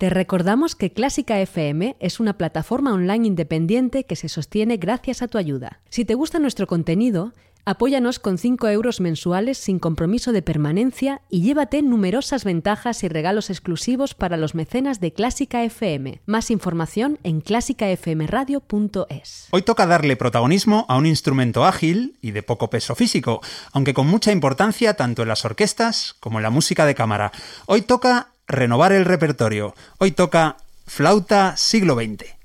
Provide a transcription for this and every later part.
Te recordamos que Clásica FM es una plataforma online independiente que se sostiene gracias a tu ayuda. Si te gusta nuestro contenido, apóyanos con 5 euros mensuales sin compromiso de permanencia y llévate numerosas ventajas y regalos exclusivos para los mecenas de Clásica FM. Más información en clásicafmradio.es. Hoy toca darle protagonismo a un instrumento ágil y de poco peso físico, aunque con mucha importancia tanto en las orquestas como en la música de cámara. Hoy toca renovar el repertorio. Hoy toca flauta siglo XX.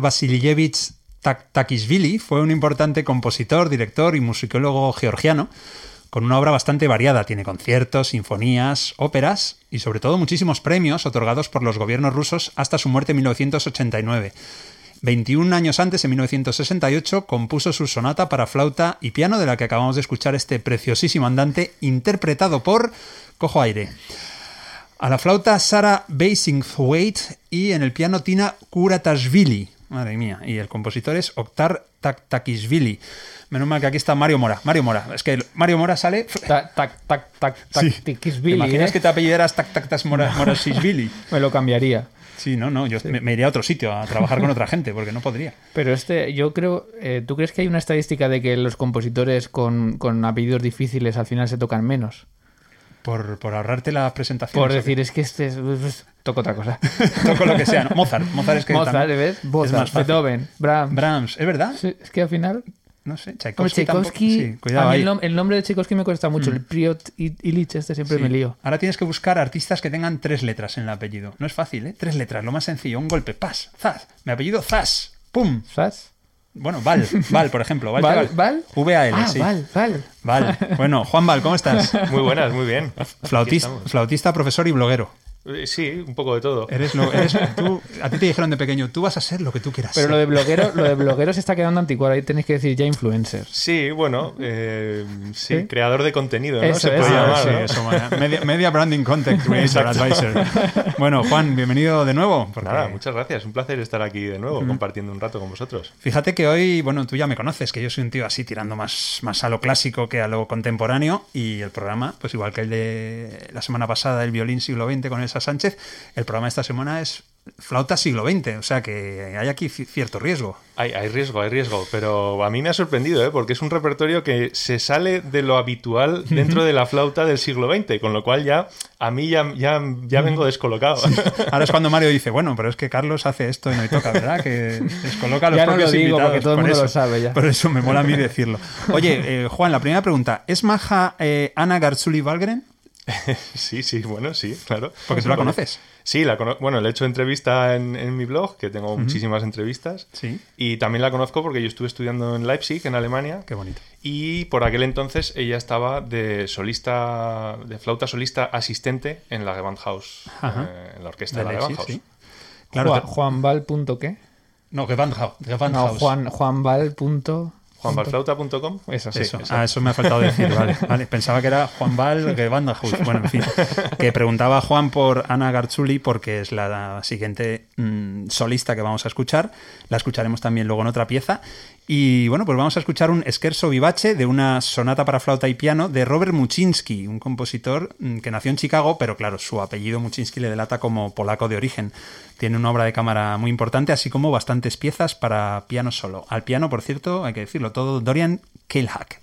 Vasilievich Takishvili fue un importante compositor, director y musicólogo georgiano con una obra bastante variada. Tiene conciertos, sinfonías, óperas y sobre todo muchísimos premios otorgados por los gobiernos rusos hasta su muerte en 1989. 21 años antes, en 1968, compuso su sonata para flauta y piano, de la que acabamos de escuchar este preciosísimo andante, interpretado por, cojo aire, a la flauta Sara Basingthwaite y en el piano Tina Kuratashvili. Madre mía, y el compositor es Oktar Taktakishvili. Menos mal que aquí está Mario Mora. Mario Mora. Es que Mario Mora sale. Tac, tac, Sí. Taktikishvili, ¿Te imaginas ¿eh? que te apellidaras Tak Tak Tas Mora-? Me lo cambiaría. Sí, no, no. Yo me, me iría a otro sitio a trabajar con otra gente porque no podría. Pero este, yo creo, eh, ¿tú crees que hay una estadística de que los compositores con, con apellidos difíciles al final se tocan menos? Por, por ahorrarte las presentaciones. Por decir, es que este es... pues, toco otra cosa. Toco lo que sea. ¿no? Mozart. Mozart es que. Mozart, ¿ves? Mozart. Beethoven, Brahms. Brahms. ¿Es verdad? Sí, es que al final... No sé. Tchaikovsky. Sí, cuidado a mí ahí. el, nom- el nombre de Tchaikovsky me cuesta mucho. Mm. El Priot I- Ilich este siempre Sí. me lío. Ahora tienes que buscar artistas que tengan tres letras en el apellido. No es fácil, ¿eh? Tres letras, lo más sencillo. Un golpe, pas, zaz. Mi apellido, zas, pum. ¿Sabes? Bueno, Val, Val, por ejemplo. Val, ¿Val? Val. Ah, sí. Val, Val. Val. Bueno, Juan Val, ¿cómo estás? Muy buenas, muy bien. Flautista, flautista, profesor y bloguero. Eh, Sí, un poco de todo. Eres lo, eres, tú, a ti te dijeron de pequeño, tú vas a ser lo que tú quieras. Pero ser. lo de bloguero, lo de bloguero se está quedando anticuado. Ahí tenéis que decir ya influencer. Sí, bueno, eh, sí, ¿Sí? creador de contenido, ¿no? Eso Se puede Ah, llamar, sí, ¿no? eso, media, media Branding Content Creator Advisor. Bueno, Juan, bienvenido de nuevo. porque Nada, muchas gracias. Un placer estar aquí de nuevo, compartiendo un rato con vosotros. Fíjate que hoy, bueno, tú ya me conoces, que yo soy un tío así tirando más, más a lo clásico que a lo contemporáneo y el programa, pues igual que el de la semana pasada, el violín siglo XX con Sánchez, el programa de esta semana es flauta siglo XX, o sea que hay aquí ci- cierto riesgo. Hay, hay riesgo, hay riesgo, pero a mí me ha sorprendido, ¿eh? porque es un repertorio que se sale de lo habitual dentro de la flauta del siglo XX, con lo cual ya a mí ya, ya, ya vengo descolocado. Ahora es cuando Mario dice, bueno, pero es que Carlos hace esto y no le toca, ¿verdad? Que descoloca a los Ya no lo digo, invitados. porque todo el por mundo eso. lo sabe ya. Por eso me mola a mí decirlo. Oye, eh, Juan, la primera pregunta, ¿es maja eh, Ana Garzuli Valgren? sí, sí, bueno, sí, claro. Porque tú la conoces. Sí, la cono- bueno, le he hecho entrevista en, en mi blog, que tengo muchísimas entrevistas. Sí. Y también la conozco porque yo estuve estudiando en Leipzig, en Alemania. Qué bonito. Y por aquel entonces ella estaba de solista, de flauta solista asistente en la Gewandhaus, eh, en la orquesta De de, la Leipzig, Gewandhaus. sí. Claro, Juan, te- Juanval punto qué? no, Gewandhaus. No, Gewandhaus. Juan, Juanval punto... Juanvalflauta.com. Eso, sí. Eso. Ah, eso me ha faltado decir, vale, vale. Pensaba que era Juan Val Gewandhaus. Bueno, en fin. Que preguntaba Juan por Ana Garzuli porque es la siguiente mm, solista que vamos a escuchar. La escucharemos también luego en otra pieza. Y bueno, pues vamos a escuchar un scherzo vivace de una sonata para flauta y piano de Robert Muczynski, un compositor mm, que nació en Chicago, pero claro, su apellido Muczynski le delata como polaco de origen. Tiene una obra de cámara muy importante, así como bastantes piezas para piano solo. Al piano, por cierto, hay que decirlo todo, Dorian Kehlhack.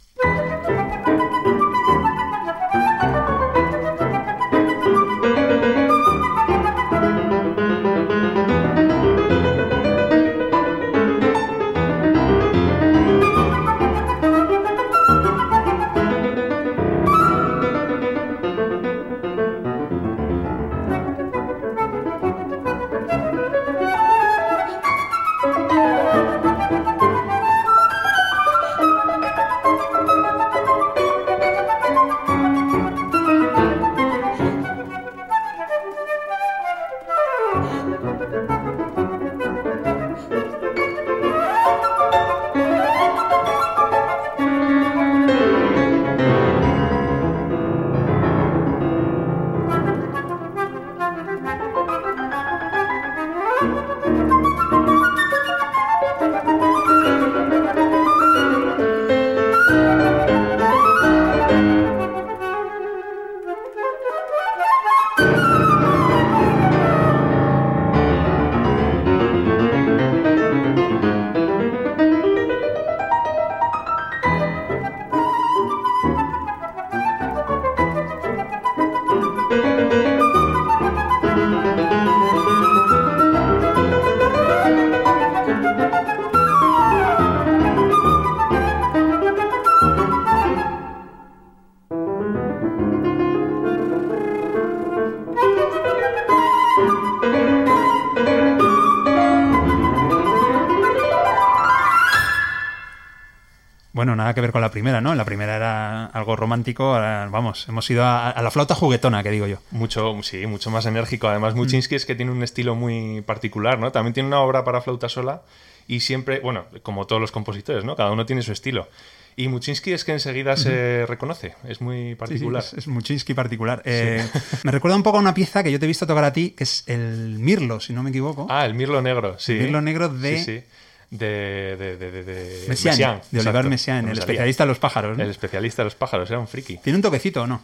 La primera, ¿no? La primera era algo romántico, ahora, vamos, hemos ido a, a la flauta juguetona, que digo yo. Mucho, sí, mucho más enérgico. Además, Muchinsky es que tiene un estilo muy particular, ¿no? También tiene una obra para flauta sola y siempre, bueno, como todos los compositores, ¿no? Cada uno tiene su estilo. Y Muchinsky es que enseguida se reconoce, es muy particular. Sí, sí, es, es Muchinsky particular. Eh, me recuerda un poco a una pieza que yo te he visto tocar a ti, que es el Mirlo, si no me equivoco. Ah, el Mirlo Negro, sí. El Mirlo Negro de... De, de, de, de, de Messiaen, Messiaen, de Oliver. Messiaen, No el especialista de los pájaros. ¿no? El especialista de los pájaros, era un friki. ¿Tiene un toquecito o no?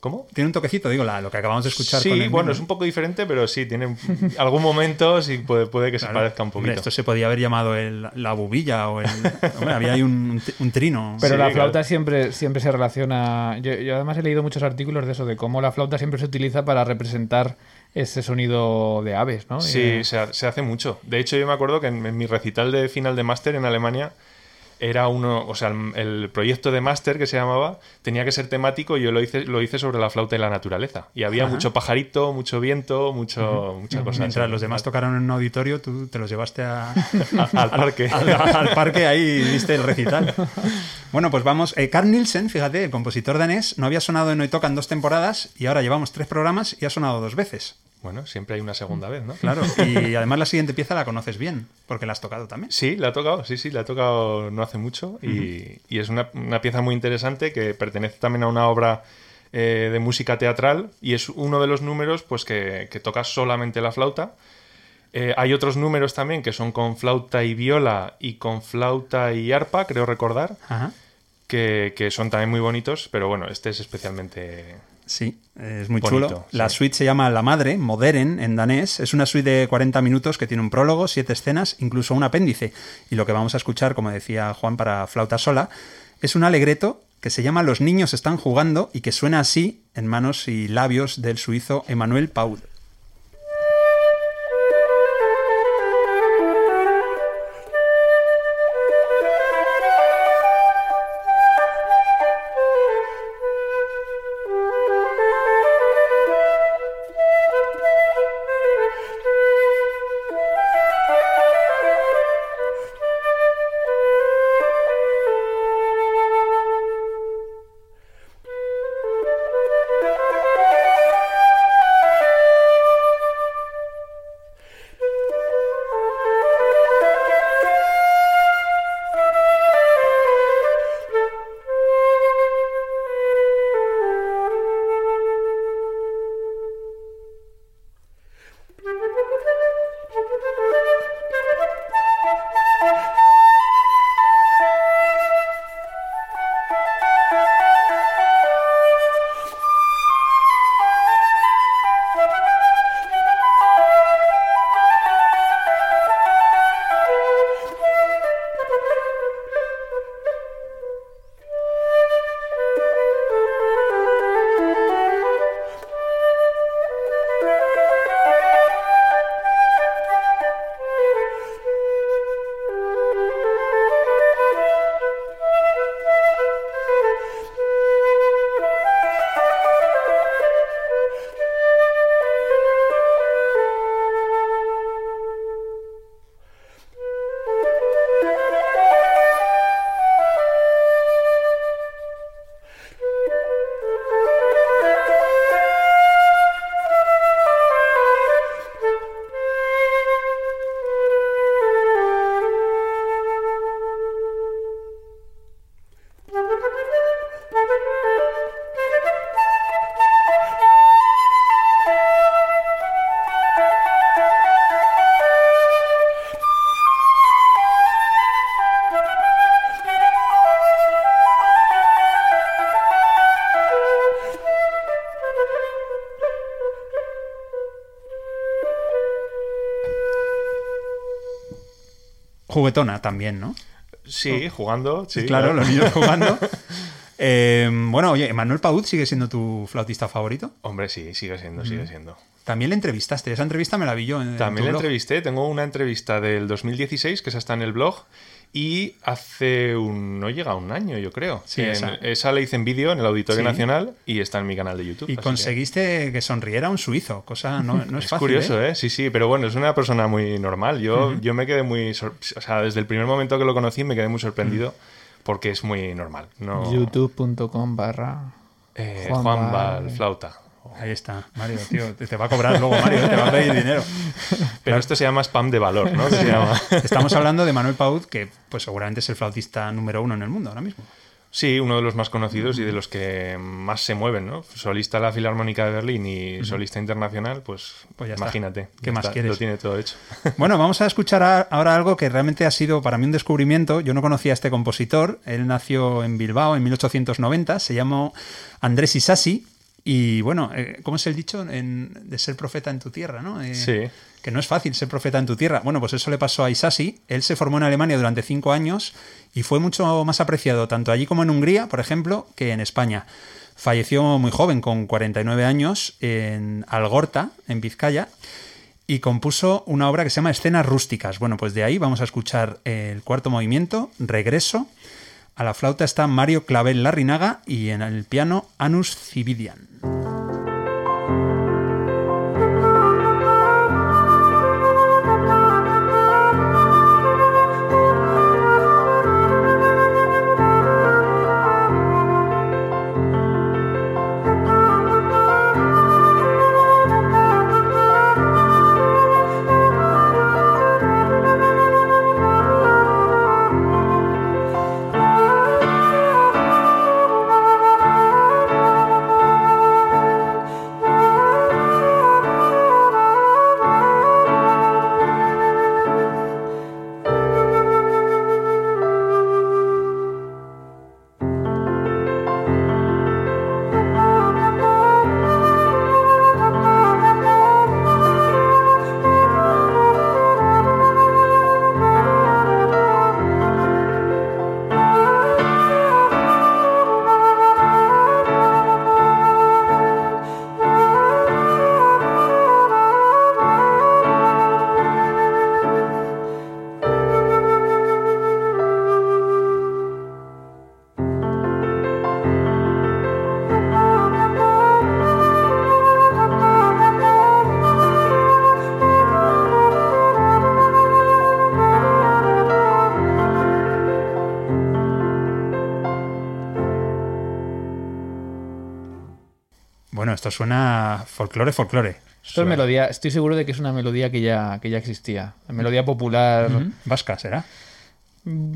¿Cómo? Tiene un toquecito, digo, la, lo que acabamos de escuchar sí, con el bueno, es un poco diferente, pero sí, tiene algún momento sí puede, puede que se parezca un Hombre, poquito. esto se podía haber llamado el- la bubilla o el... Hombre, había ahí un, un trino. Pero Sí, la claro. flauta siempre, siempre se relaciona. Yo, yo además he leído muchos artículos de eso, de cómo la flauta siempre se utiliza para representar ese sonido de aves, ¿no? Sí, Eh, se, se hace mucho. De hecho, yo me acuerdo que en, en mi recital de final de máster en Alemania era uno, o sea, el, el proyecto de máster que se llamaba tenía que ser temático y yo lo hice, lo hice sobre la flauta y la naturaleza. Y había Ajá. mucho pajarito, mucho viento, mucho, muchas cosas. Mientras los demás tocaron en un auditorio, tú te los llevaste a, al parque. al, al parque ahí viste el recital. Bueno, pues vamos. Eh, Carl Nielsen, fíjate, el compositor danés, no había sonado en Hoy Tocan dos temporadas y ahora llevamos tres programas y ha sonado dos veces. Bueno, siempre hay una segunda vez, ¿no? Claro. Y además la siguiente pieza la conoces bien, porque la has tocado también. Sí, la ha tocado, sí, sí, la ha tocado no hace mucho y, y es una, una pieza muy interesante que pertenece también a una obra eh, de música teatral y es uno de los números pues que, que toca solamente la flauta. Eh, hay otros números también que son con flauta y viola y con flauta y arpa, creo recordar, Ajá. que, que son también muy bonitos, pero bueno, este es especialmente... Sí, es muy Bonito, chulo. La sí. suite se llama La Madre, Moderen, en danés. Es una suite de 40 minutos que tiene un prólogo, siete escenas, incluso un apéndice. Y lo que vamos a escuchar, como decía Juan, para flauta sola, es un alegreto que se llama Los niños están jugando y que suena así en manos y labios del suizo Emmanuel Paul. Juguetona también, ¿no? Sí, jugando, sí. claro, los niños jugando. Eh, bueno, oye, Manuel Paud sigue siendo tu flautista favorito. Hombre, sí, sigue siendo, sigue siendo. También le entrevistaste. Esa entrevista me la vi yo en, en También tu la blog. entrevisté, tengo una entrevista del 2016 que esa está en el blog y hace un no llega a un año, yo creo. Sí, En- esa. esa la hice en vídeo en el Auditorio Sí. Nacional y está en mi canal de YouTube. Y que- conseguiste que... sonriera un suizo, cosa no, no es, Es fácil. curioso, ¿eh? ¿eh? Sí, sí, pero bueno, es una persona muy normal. Yo, yo me quedé muy... sor- O sea, desde el primer momento que lo conocí me quedé muy sorprendido porque es muy normal. No, youtube.com barra eh, Juan Juan Val- Val Flauta. Ahí está, Mario, tío. Te va a cobrar luego, Mario, te va a pedir dinero. Pero esto se llama spam de valor, ¿no? Se llama. Estamos hablando de Manuel Paut, que pues seguramente es el flautista número uno en el mundo ahora mismo. Sí, uno de los más conocidos y de los que más se mueven, ¿no? Solista de la Filarmónica de Berlín y solista internacional, pues, Pues ya está. imagínate. ¿Qué ya más está, quieres? Lo tiene todo hecho. Bueno, vamos a escuchar a- ahora algo que realmente ha sido para mí un descubrimiento. Yo no conocía a este compositor. Él nació en Bilbao en 1890. Se llamó Andrés Isasi. Y bueno, eh, ¿cómo es el dicho? En- de ser profeta en tu tierra, ¿no? Eh, Sí. Que no es fácil ser profeta en tu tierra. Bueno, pues eso le pasó a Isasi. Él se formó en Alemania durante cinco años y fue mucho más apreciado tanto allí como en Hungría, por ejemplo, que en España. Falleció muy joven, con 49 años, en Algorta, en Vizcaya, y compuso una obra que se llama Escenas Rústicas. Bueno, pues de ahí vamos a escuchar el cuarto movimiento, Regreso. A la flauta está Mario Clavel Larrinaga y en el piano Anus Cividian. Esto suena folclore, folclore. Esto es melodía, estoy seguro de que es una melodía que ya, que ya existía. Melodía popular. Vasca, ¿será?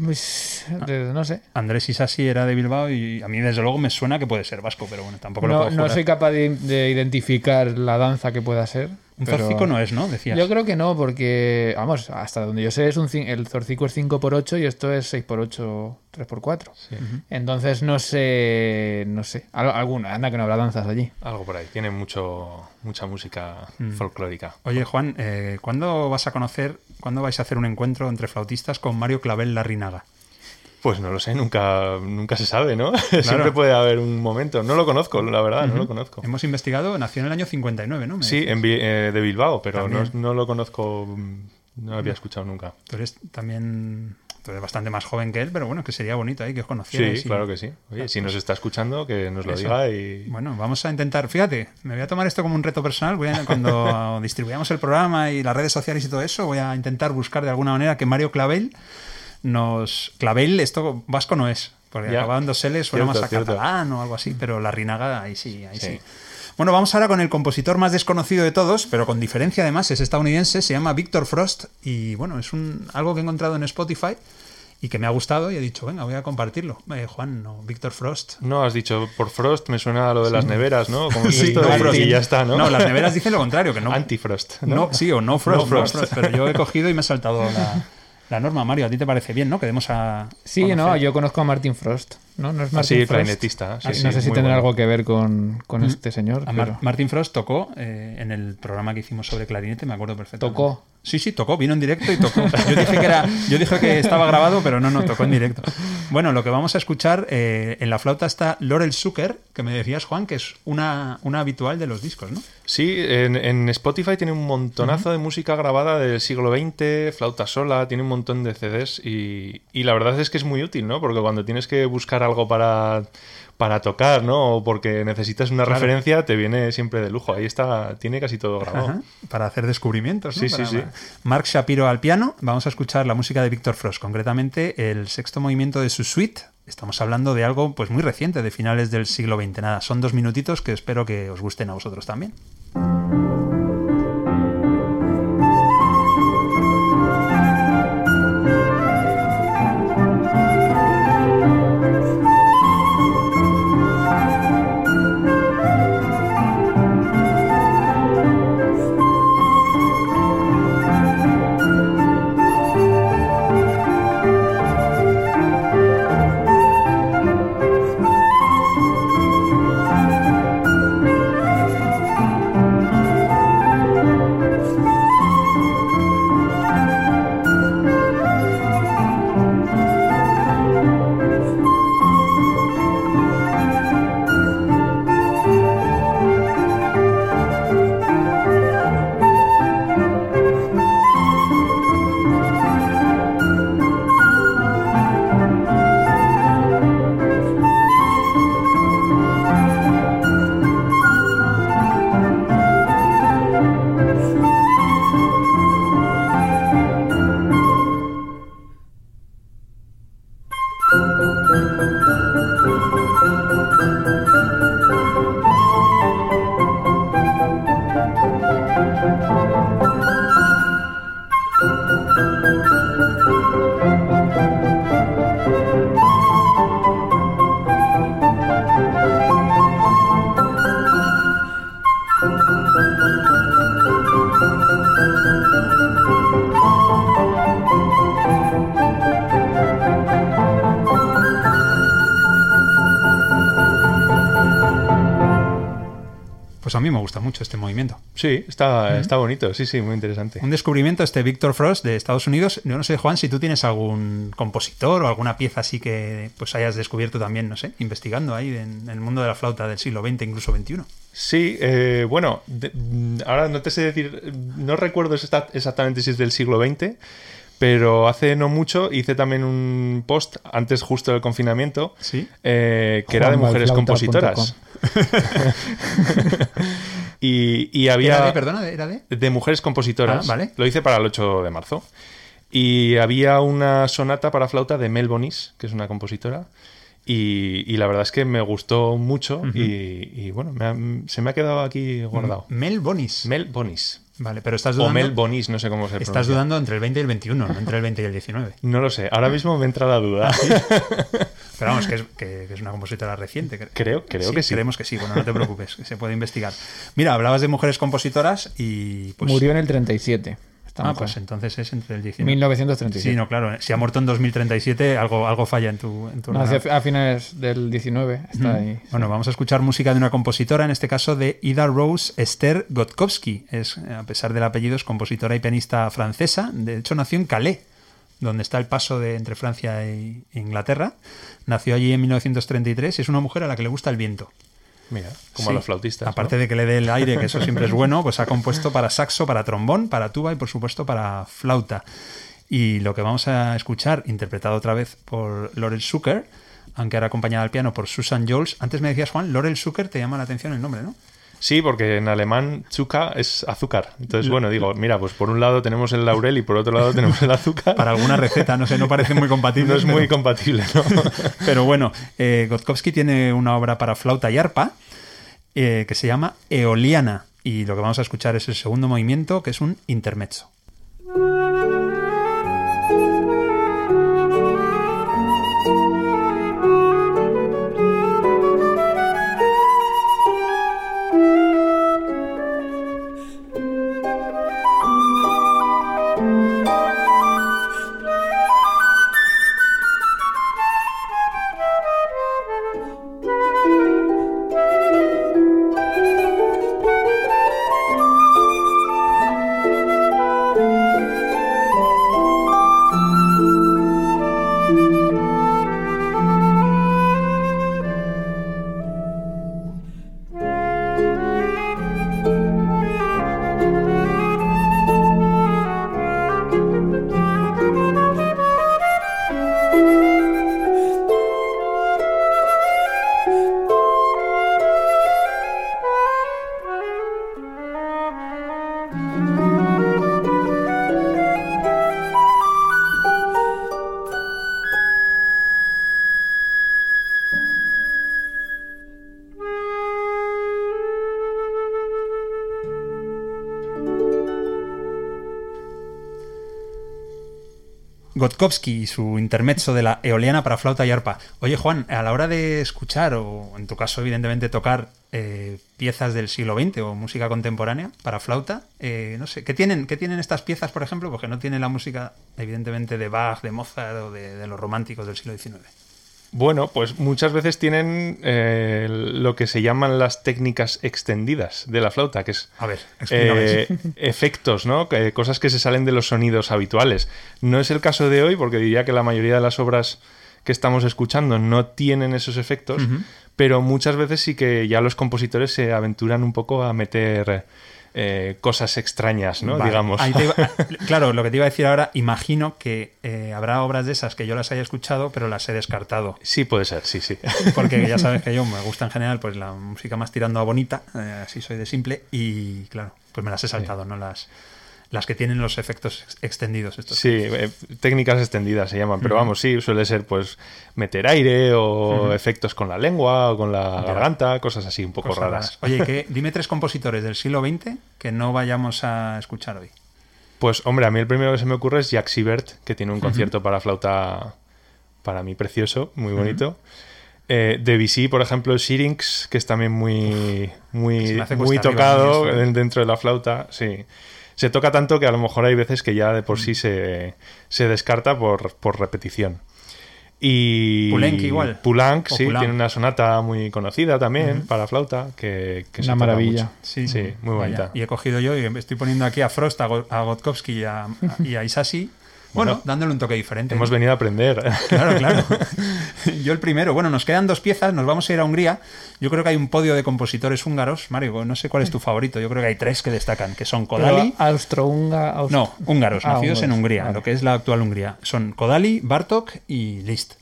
Pues, de- no sé. Andrés Isasi era de Bilbao y a mí desde luego me suena que puede ser vasco, pero bueno, tampoco lo No, puedo no jurar. soy capaz de, de identificar la danza que pueda ser. Un pero- zorcico no es, ¿no? Decías. Yo creo que no, porque, vamos, hasta donde yo sé, es un, el zorcico es 5x8 y esto es 6x8, 3x4. Entonces no sé, no sé. Al- Alguna, anda que no habrá danzas allí. Algo por ahí. Tiene mucho, mucha música Mm. folclórica. Oye, Juan, eh, ¿cuándo vas a conocer, cuándo vais a hacer un encuentro entre flautistas con Mario Clavel Larrinaga? Pues no lo sé, nunca, nunca se sabe, ¿no? Siempre puede haber un momento. No lo conozco, la verdad, no lo conozco. Hemos investigado, nació en el año 59, ¿no? Sí, en eh, de Bilbao, pero no, no lo conozco, mm, no lo había escuchado nunca. Tú eres también tú eres bastante más joven que él, pero bueno, que sería bonito ahí que os conocierais. Sí, y- claro que sí. Oye, si nos está escuchando, que nos lo Eso. diga y... Bueno, vamos a intentar, fíjate, me voy a tomar esto como un reto personal, voy a- cuando distribuyamos el programa y las redes sociales y todo eso, voy a intentar buscar de alguna manera que Mario Clavel nos... Clavel, esto vasco no es, porque Ya. acabando Sele suena Cierto, más a cierto. catalán o algo así, pero la Rinaga ahí sí, ahí sí. Sí. Bueno, vamos ahora con el compositor más desconocido de todos, pero con diferencia además, es estadounidense, se llama Victor Frost y bueno, es un, algo que he encontrado en Spotify y que me ha gustado y he dicho, venga, voy a compartirlo. Eh, Juan, no, Víctor Frost. No, has dicho por Frost, me suena a lo de las neveras, ¿no? Como Sí, esto no y- Frost. y ya está, ¿no? No, las neveras dicen lo contrario, que no. Antifrost, No, ¿no? sí, o no Frost, No Frost. no Frost, pero yo he cogido y me he saltado la, la norma. Mario, ¿a ti te parece bien, no? Que demos a. Sí, conocer- no, yo conozco a Martin Frost. ¿No? ¿No es Ah, Martin sí, Frost? clarinetista, sí, Ah, sí, no sé si tendrá bueno. algo que ver con, con este señor. Mar- pero- Martin Frost tocó eh, en el programa que hicimos sobre clarinete, me acuerdo perfectamente. ¿Tocó? Sí, sí, tocó, vino en directo y tocó. Yo dije que, era, yo dije que estaba grabado, pero no, no, tocó en directo. Bueno, lo que vamos a escuchar, eh, en la flauta está Laurel Zucker, que me decías, Juan, que es una, una habitual de los discos, ¿no? Sí, en, en Spotify tiene un montonazo de música grabada del siglo XX, flauta sola, tiene un montón de CDs y, y la verdad es que es muy útil, ¿no? Porque cuando tienes que buscar algo para, para tocar, ¿no? O porque necesitas una Claro. referencia, te viene siempre de lujo. Ahí está, tiene casi todo grabado. Ajá, para hacer descubrimientos. ¿no? Sí, sí, sí. Mark Shapiro al piano. Vamos a escuchar la música de Víctor Frost, concretamente el sexto movimiento de su suite estamos hablando de algo pues muy reciente, de finales del siglo XX. Nada, son dos minutitos que espero que os gusten a vosotros también. A mí me gusta mucho este movimiento. Sí, está, está bonito, sí, sí, muy interesante. Un descubrimiento este Victor Frost de Estados Unidos. Yo no sé, Juan, si tú tienes algún compositor o alguna pieza así que pues hayas descubierto también, no sé, investigando ahí en el mundo de la flauta del siglo XX, incluso XXI. Sí, eh, bueno, de- ahora no te sé decir, no recuerdo exactamente si es del siglo XX, pero hace no mucho hice también un post antes justo del confinamiento Sí. eh, que era de mujeres compositoras. y, y había ¿Era de, perdona, era de? de mujeres compositoras. Ah, vale. Lo hice para el 8 de marzo. Y había una sonata para flauta de Mel Bonis, que es una compositora. Y, y la verdad es que me gustó mucho y, y, bueno, me ha- se me ha quedado aquí guardado. Mel Bonis. Mel Bonis. Vale, pero estás O dudando. Mel Bonis, no sé cómo se Estás dudando entre el 20 y el 21, no entre el 20 y el 19. No lo sé, ahora mismo me entra la duda. Pero vamos, que es, que- que es una compositora reciente. cre- Creo- creo que sí. Creemos que sí, bueno, no te preocupes, que se puede investigar. Mira, hablabas de mujeres compositoras y. Pues, Murió en el 37. Esta Ah, mujer. pues entonces es entre el 19. 1937. Sí, no, claro. Si ha muerto en 2037, algo, algo falla en tu, en tu No, a finales del 19 está ahí. Bueno, vamos a escuchar música de una compositora, en este caso de Ida Rose Esther Gotkovsky. Es, eh, a pesar del apellido, es compositora y pianista francesa. De hecho, nació en Calais, donde está el paso de, entre Francia e Inglaterra. Nació allí en 1933 y es una mujer a la que le gusta el viento. Mira, como Sí. a los flautistas. ¿no? Aparte de que le dé el aire, que eso siempre es bueno, pues ha compuesto para saxo, para trombón, para tuba y por supuesto para flauta. Y lo que vamos a escuchar, interpretado otra vez por Laurel Zucker, aunque ahora acompañada al piano por Susan Jules. Antes me decías, Juan, Laurel Zucker te llama la atención el nombre, ¿no? Sí, porque en alemán Zucker es azúcar. Entonces, bueno, digo, mira, pues por un lado tenemos el laurel y por otro lado tenemos el azúcar. Para alguna receta, no sé, no parece muy compatible. no es muy compatible, ¿no? Pero bueno, eh, Gotkovsky tiene una obra para flauta y arpa eh, que se llama Eoliana. Y lo que vamos a escuchar es el segundo movimiento, que es un intermezzo. Gotkowski y su intermezzo de la eoliana para flauta y arpa. Oye, Juan, a la hora de escuchar, o en tu caso, evidentemente, tocar eh, piezas del siglo XX o música contemporánea para flauta, eh, no sé, ¿qué tienen, ¿qué tienen estas piezas, por ejemplo? Porque no tienen la música, evidentemente, de Bach, de Mozart o de, de los románticos del siglo XIX. Bueno, pues muchas veces tienen eh, lo que se llaman las técnicas extendidas de la flauta, que es A ver, eh, efectos, ¿no? Que- cosas que se salen de los sonidos habituales. No es el caso de hoy, porque diría que la mayoría de las obras que estamos escuchando no tienen esos efectos, pero muchas veces sí que ya los compositores se aventuran un poco a meter eh, cosas extrañas, ¿no? Vale, Digamos. ahí te iba- claro, lo que te iba a decir ahora, imagino que eh, habrá obras de esas que yo las haya escuchado, pero las he descartado. Sí, puede ser, sí, sí. Porque ya sabes que yo me gusta en general pues la música más tirando a bonita, eh, así soy de simple, y claro, pues me las he saltado, no las las que tienen los efectos ex- extendidos estos. Sí, eh, técnicas extendidas se llaman, pero vamos, sí, suele ser pues meter aire o efectos con la lengua o con la garganta, cosas así un poco Cosas raras. Oye, que dime tres compositores del siglo XX que no vayamos a escuchar hoy. Pues hombre, a mí el primero que se me ocurre es Jack Siebert, que tiene un concierto para flauta para mí precioso, muy bonito. Eh, Debussy, por ejemplo, Syrinx, que es también muy, muy, muy tocado ¿eh? dentro de la flauta, sí. Se toca tanto que a lo mejor hay veces que ya de por sí se, se descarta por, por repetición. Y Poulenc igual. Poulenc, O sí, tiene una sonata muy conocida también para flauta, que, que se Una maravilla. mucho. Sí, muy Vaya, bonita. Y he cogido yo y estoy poniendo aquí a Frost, a, Go- a Gotkowski y a, y a Isasi. Bueno, Bueno, dándole un toque diferente. Hemos venido a aprender. Claro, claro. Yo el primero. Bueno, nos quedan dos piezas, nos vamos a ir a Hungría. Yo creo que hay un podio de compositores húngaros. Mario, no sé cuál es tu favorito. Yo creo que hay tres que destacan, que son Kodali. Pero Austrohunga. Aust- No, húngaros, Ah, nacidos en Hungría, vale. lo que es la actual Hungría. Son Kodali, Bartok y Liszt.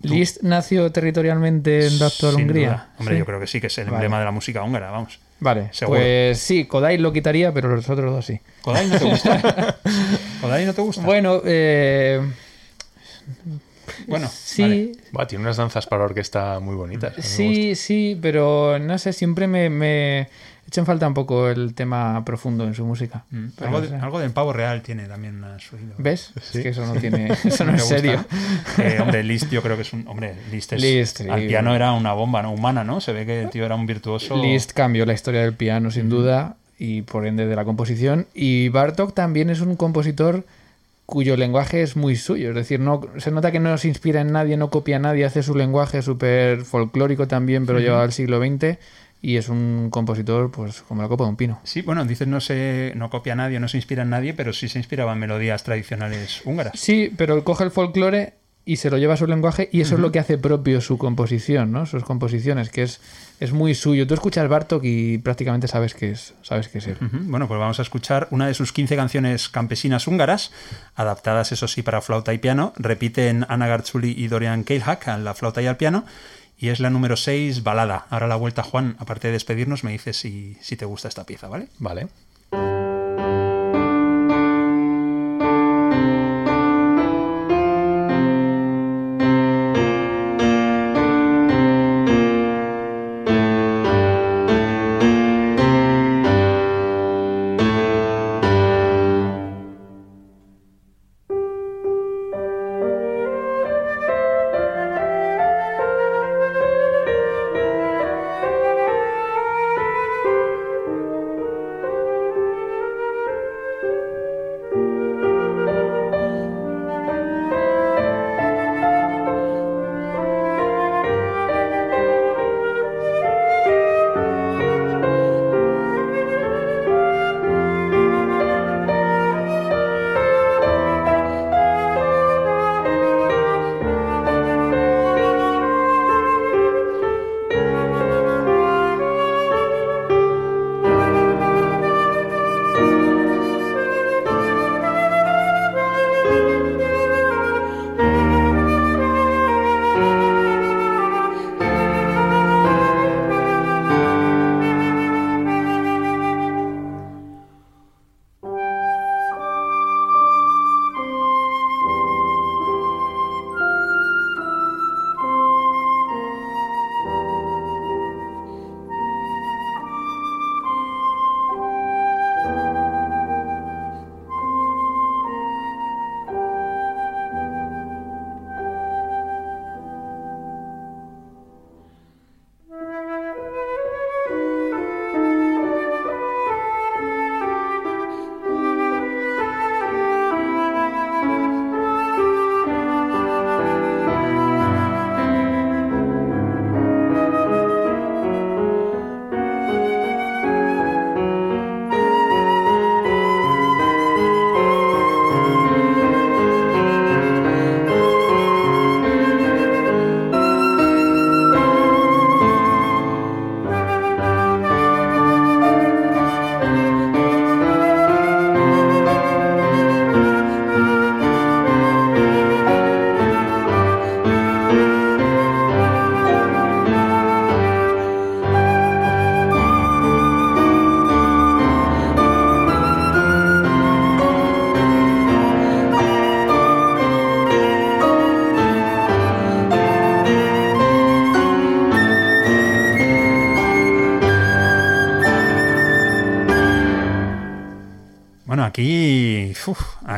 Liszt nació territorialmente en la actual Sin Hungría. duda. Hombre, Sí. yo creo que sí, que es el Vale. emblema de la música húngara, vamos. Vale, Seguro. pues sí, Kodai lo quitaría, pero los otros dos sí. ¿Kodali no te gusta? ¿Kodali no te gusta? Bueno, eh, Bueno, sí, vale. Tiene unas danzas para orquesta muy bonitas. sí, sí, pero no sé, siempre me, me echa en falta un poco el tema profundo en su música. Mm, Algo, de- algo del pavo real tiene también su oído. ¿Ves? Sí. Es que eso no tiene, eso no es serio. Eh, hombre, Liszt yo creo que es un... Hombre, Liszt, es, Liszt, al piano era una bomba ¿no? humana, ¿no? Se ve que el tío era un virtuoso... Liszt cambió la historia del piano sin duda y por ende de la composición y Bartok también es un compositor cuyo lenguaje es muy suyo, es decir, no se nota que no se inspira en nadie, no copia a nadie, hace su lenguaje súper folclórico también, pero llevado al siglo XX y es un compositor pues como la copa de un pino. Sí, bueno, dices no se no copia a nadie, no se inspira en nadie, pero sí se inspiraba en melodías tradicionales húngaras. Sí, pero él coge el folclore y se lo lleva a su lenguaje y eso es lo que hace propio su composición, ¿no? Sus composiciones, que es, es muy suyo. Tú escuchas Bartok y prácticamente sabes que es, sabes que es él. Bueno, pues vamos a escuchar una de sus 15 canciones campesinas húngaras, adaptadas, eso sí, para flauta y piano. Repiten Anna Garzuli y Dorian Keilhack a la flauta y al piano. Y es la número 6, balada. Ahora la vuelta, Juan, aparte de despedirnos, me dices si, si te gusta esta pieza, ¿vale? Vale.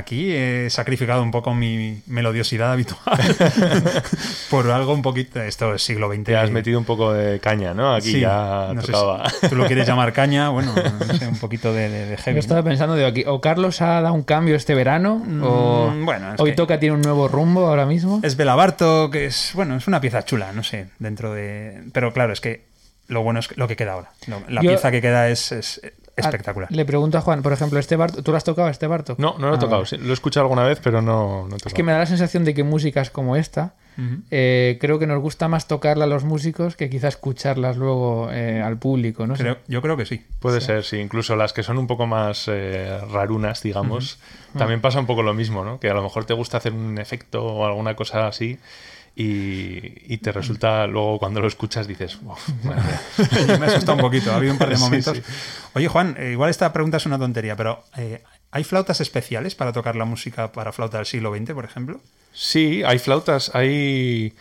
Aquí he sacrificado un poco mi melodiosidad habitual por algo un poquito. Esto es siglo XX. Te has metido un poco de caña, ¿no? Aquí Sí, ya no tocaba. si tú lo quieres llamar caña, bueno, no sé, un poquito de, de, de heavy. Yo estaba ¿no? pensando de aquí, o Carlos ha dado un cambio este verano, o Mm, bueno, es hoy que- toca tiene un nuevo rumbo ahora mismo. Es Belabarto, que es, bueno, es una pieza chula, no sé, dentro de... Pero claro, es que lo bueno es lo que queda ahora. La Yo- pieza que queda es, es Ah, espectacular. Le pregunto a Juan, por ejemplo, este Bartok, ¿tú lo has tocado este Bartok? No, no lo he Ah, tocado. vale. sí, Lo he escuchado alguna vez, pero no, no he tocado. Es que me da la sensación de que músicas como esta, eh, creo que nos gusta más tocarla a los músicos que quizás escucharlas luego eh, al público, ¿no? Creo- yo creo que sí. Puede ser, sí. Incluso las que son un poco más eh, rarunas, digamos, también pasa un poco lo mismo, ¿no? Que a lo mejor te gusta hacer un efecto o alguna cosa así y, y te resulta luego cuando lo escuchas dices, me he asustado un poquito, ha habido un par de momentos. sí. Oye, Juan, eh, igual esta pregunta es una tontería, pero eh, ¿hay flautas especiales para tocar la música para flauta del siglo XX, por ejemplo? Sí, hay flautas, hay...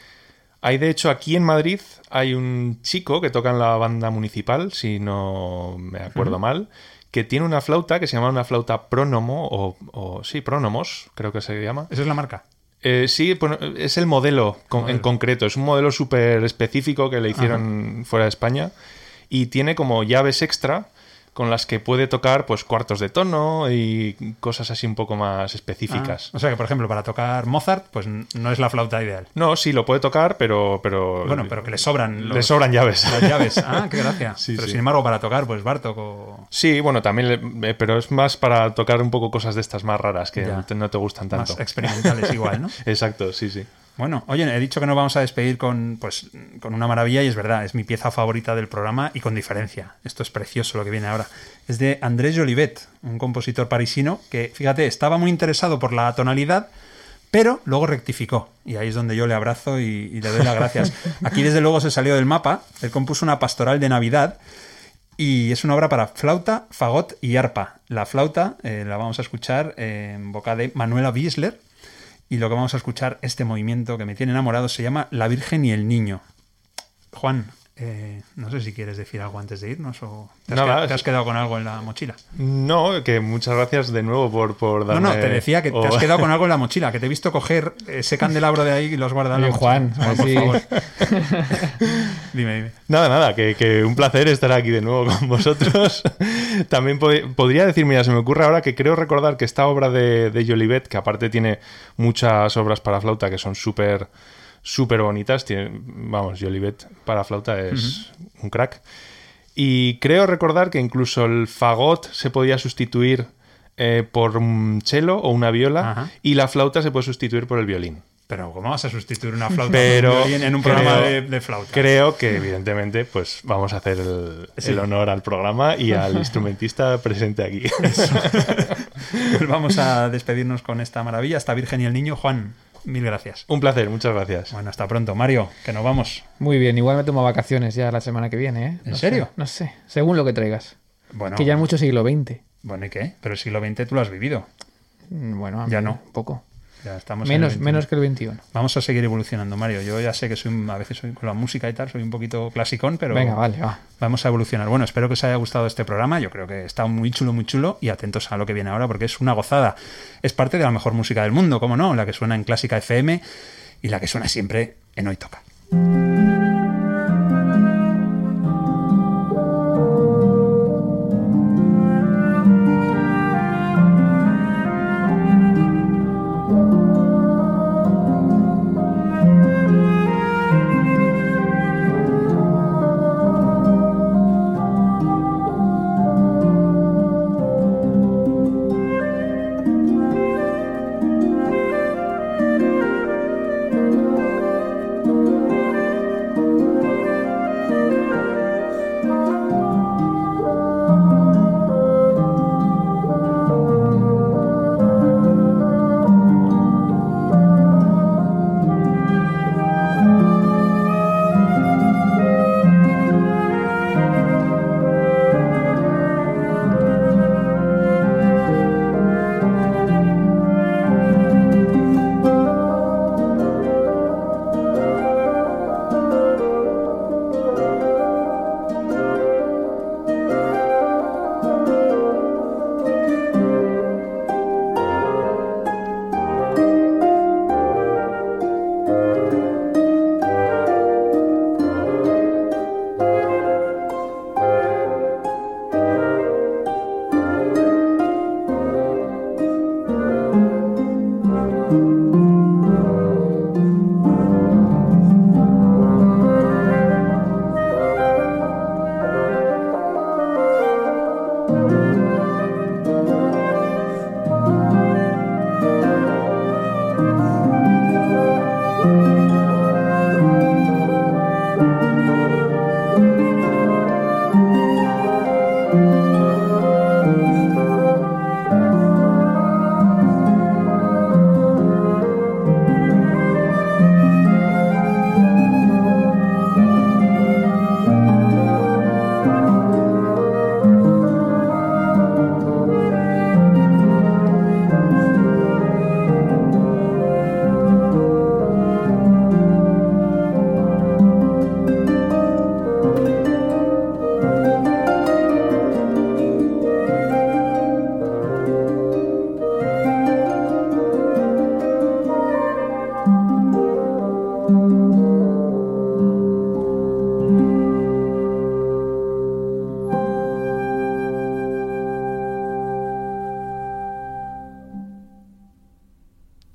Hay de hecho aquí en Madrid hay un chico que toca en la banda municipal, si no me acuerdo mal, que tiene una flauta que se llama una flauta prónomo o, o sí, prónomos, creo que se llama. Esa es la marca. Eh, sí, bueno, es el modelo, con- en concreto. Es un modelo súper específico que le hicieron fuera de España. Y tiene como llaves extra con las que puede tocar pues cuartos de tono y cosas así un poco más específicas. Ah, o sea que, por ejemplo, para tocar Mozart, pues no es la flauta ideal. No, sí, lo puede tocar, pero... pero Bueno, pero que le sobran Le los- sobran llaves. las llaves. Ah, qué gracia. Sí, pero sí. sin embargo, para tocar, pues Bartok o Sí, bueno, también, le- eh, pero es más para tocar un poco cosas de estas más raras que Ya. no te, no te gustan tanto. más experimentales igual, ¿no? Exacto, sí, sí. Bueno, oye, he dicho que nos vamos a despedir con, pues, con una maravilla y es verdad, es mi pieza favorita del programa y con diferencia. Esto es precioso lo que viene ahora. Es de Andrés Jolivet, un compositor parisino que, fíjate, estaba muy interesado por la tonalidad, pero luego rectificó. Y ahí es donde yo le abrazo y, y le doy las gracias. Aquí, desde luego, se salió del mapa. Él compuso una pastoral de Navidad y es una obra para flauta, fagot y arpa. La flauta eh, la vamos a escuchar en boca de Manuela Wiesler y lo que vamos a escuchar, este movimiento que me tiene enamorado, se llama La Virgen y el Niño. Juan, eh, no sé si quieres decir algo antes de irnos o te has, Nada, qued- te es- has quedado con algo en la mochila. No, que muchas gracias de nuevo por, por No, darme... no, te decía que te has quedado con algo en la mochila, que te he visto coger ese candelabro de ahí y los Oye, mochila. Juan, Juan, por así- favor. dime, dime. Nada, nada, que, que un placer estar aquí de nuevo con vosotros. También pod- podría decir, mira, se me ocurre ahora que creo recordar que esta obra de, de Jolivet, que aparte tiene muchas obras para flauta que son súper súper bonitas, tiene, vamos, Jolivet para flauta es un crack. Y creo recordar que incluso el fagot se podía sustituir eh, por un cello o una viola Ajá. y la flauta se puede sustituir por el violín. Pero ¿cómo vas a sustituir una flauta Pero un violín en un programa de, de flauta? Creo que, evidentemente, pues vamos a hacer el, Sí. el honor al programa y al instrumentista presente aquí. Pues vamos a despedirnos con esta maravilla. Hasta Virgen y el Niño. Juan, mil gracias. Un placer, muchas gracias. Bueno, hasta pronto. Mario, que nos vamos. Muy bien, igual me tomo vacaciones ya la semana que viene, ¿eh? ¿En No serio? sé, no sé, según lo que traigas. Bueno, Que ya es mucho siglo XX. bueno, ¿y qué? Pero el siglo XX tú lo has vivido. Mm, Bueno, a Ya mí no. Poco. Ya estamos Menos, 21. menos que el 21. Vamos a seguir evolucionando, Mario. Yo ya sé que soy a veces soy con la música y tal, soy un poquito clasicón, pero Venga, vale, va. vamos a evolucionar. Bueno, espero que os haya gustado este programa. Yo creo que está muy chulo, muy chulo. Y atentos a lo que viene ahora, porque es una gozada. Es parte de la mejor música del mundo, ¿cómo no? La que suena en Clásica FM y la que suena siempre en Hoy Toca.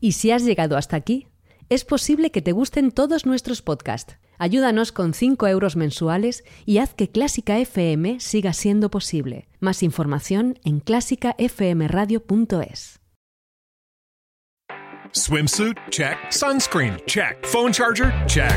Y si has llegado hasta aquí, es posible que te gusten todos nuestros podcasts. Ayúdanos con 5 euros mensuales y haz que Clásica FM siga siendo posible. Más información en clásicafmradio.es. Swimsuit? Check. Sunscreen? Check. Phone charger? Check.